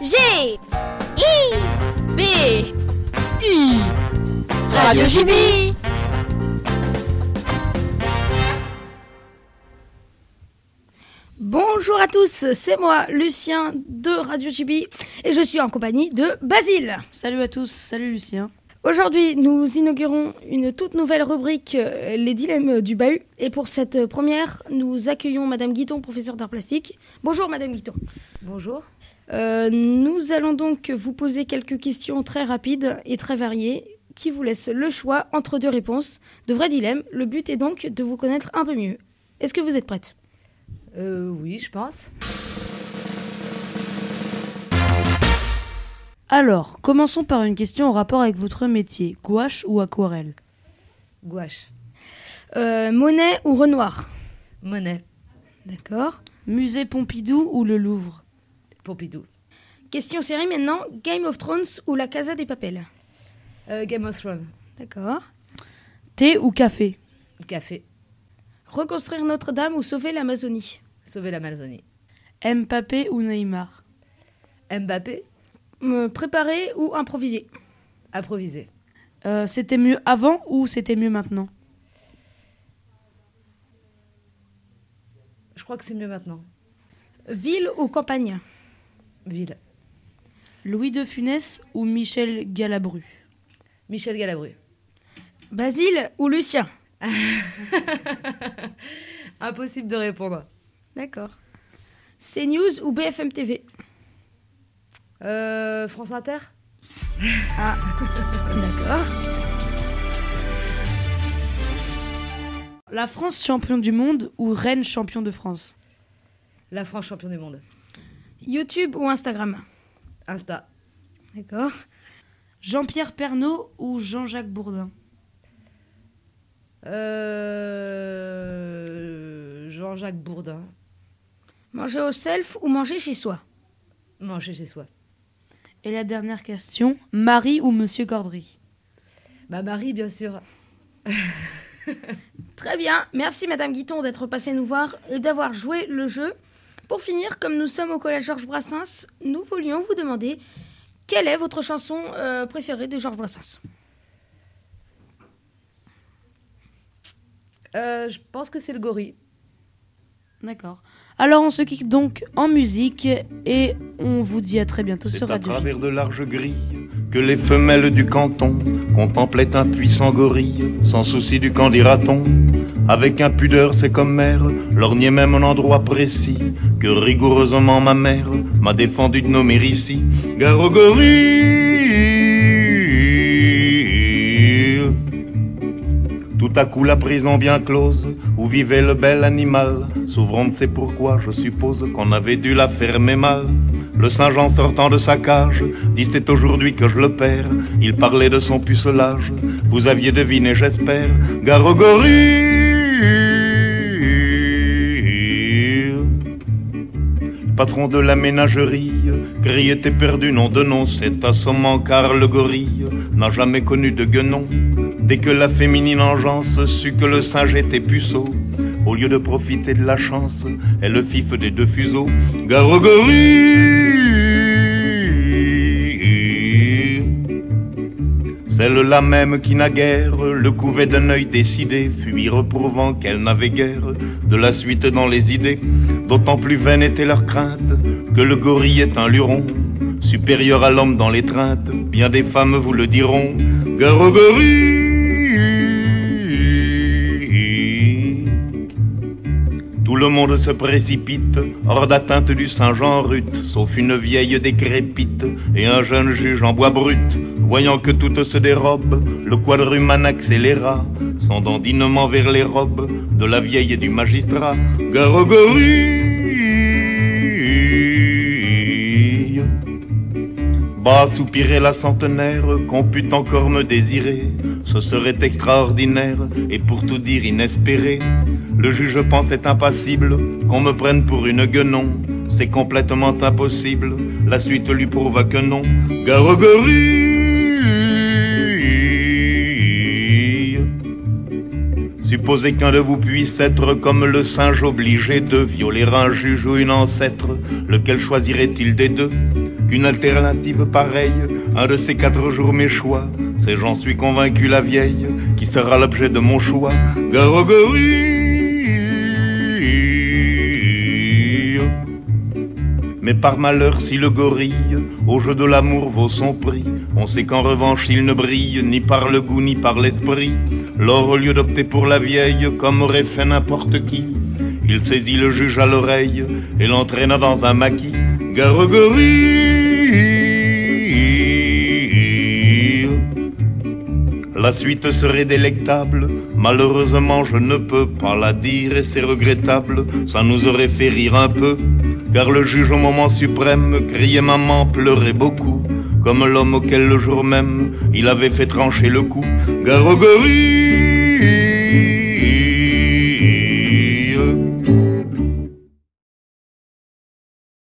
G I B U Radio JB Bonjour à tous, c'est moi, Lucien de Radio Chibi, et je suis en compagnie de Basile. Salut à tous, salut Lucien. Aujourd'hui, nous inaugurons une toute nouvelle rubrique, euh, les dilemmes du bahut. Et pour cette première, nous accueillons Madame Guiton, professeure d'art plastique. Bonjour Madame Guiton. Bonjour. Euh, nous allons donc vous poser quelques questions très rapides et très variées qui vous laissent le choix entre deux réponses, de vrais dilemmes. Le but est donc de vous connaître un peu mieux. Est-ce que vous êtes prête? Euh, oui, je pense. Alors, commençons par une question en rapport avec votre métier, gouache ou aquarelle? Gouache. Euh, Monet ou Renoir? Monet. D'accord. Musée Pompidou ou le Louvre? Pompidou. Question série maintenant, Game of Thrones ou La Casa des Papels? Euh, Game of Thrones. D'accord. Thé ou café? Café. Reconstruire Notre-Dame ou sauver l'Amazonie? Sauver la Malvonie. Mbappé ou Neymar? Mbappé. Me Préparer ou improviser Improvisé. Euh, C'était mieux avant ou c'était mieux maintenant? Je crois que c'est mieux maintenant. Ville ou campagne? Ville. Louis de Funès ou Michel Galabru? Michel Galabru. Basile ou Lucien? Impossible de répondre. D'accord. CNews ou BFM TV Euh, France Inter D'accord. La France champion du monde ou Rennes champion de France? La France champion du monde. YouTube ou Instagram? Insta. D'accord. Jean-Pierre Pernaud ou Jean-Jacques Bourdin? Euh, Jean-Jacques Bourdin. Manger au self ou manger chez soi? Manger chez soi. Et la dernière question, Marie ou Monsieur Cordry? Bah Marie, bien sûr. Très bien. Merci Madame Guiton d'être passée nous voir et d'avoir joué le jeu. Pour finir, comme nous sommes au collège Georges Brassens, nous voulions vous demander quelle est votre chanson euh, préférée de Georges Brassens? Euh, je pense que c'est le gorille. D'accord. Alors on se quitte donc en musique et on vous dit à très bientôt C'est sur à Radio J. travers de larges grilles que les femelles du canton contemplaient un puissant gorille, sans souci du qu'en dira-t-on. Avec impudeur, c'est comme mère, lorgnait même un endroit précis que rigoureusement ma mère m'a défendu de nommer ici. Gorille Tout à coup la prison bien close, où vivait le bel animal, s'ouvrant de c'est pourquoi je suppose qu'on avait dû la fermer mal. Le Saint-Jean sortant de sa cage, dit c'est aujourd'hui que je le perds. Il parlait de son pucelage, vous aviez deviné j'espère. Gorille patron de la ménagerie, criait perdu, nom de nom, c'est assommant car le gorille n'a jamais connu de guenon. Dès que la féminine engeance sut que le singe était puceau, au lieu de profiter de la chance, elle le fif des deux fuseaux. Gare au gorille celle-là même qui naguère le couvait d'un œil décidé, fut reprouvant qu'elle n'avait guère de la suite dans les idées. D'autant plus vaine était leur crainte que le gorille est un luron, supérieur à l'homme dans l'étreinte. Bien des femmes vous le diront. Gare le monde se précipite hors d'atteinte du Saint-Jean rut, sauf une vieille décrépite et un jeune juge en bois brut. Voyant que toutes se dérobent, le quadrumane accéléra son vers les robes de la vieille et du magistrat. Gare au gorille Bas soupirait la centenaire qu'on pût encore me désirer. Ce serait extraordinaire et pour tout dire inespéré. Le juge pensait impassible qu'on me prenne pour une guenon. C'est complètement impossible. La suite lui prouva que non. Gare au gorille Supposez qu'un de vous puisse être comme le singe obligé de violer un juge ou une ancêtre, lequel choisirait-il des deux? Qu'une alternative pareille, un de ces quatre jours mes choix, c'est j'en suis convaincu la vieille, qui sera l'objet de mon choix. Garogorille. Mais par malheur, si le gorille, au jeu de l'amour, vaut son prix, on sait qu'en revanche il ne brille ni par le goût ni par l'esprit. Lors, au lieu d'opter pour la vieille, comme aurait fait n'importe qui, il saisit le juge à l'oreille et l'entraîna dans un maquis. Garogorille. La suite serait délectable, malheureusement je ne peux pas la dire et c'est regrettable, ça nous aurait fait rire un peu, car le juge au moment suprême criait maman, pleurait beaucoup, comme l'homme auquel le jour même il avait fait trancher le cou. Garogorille.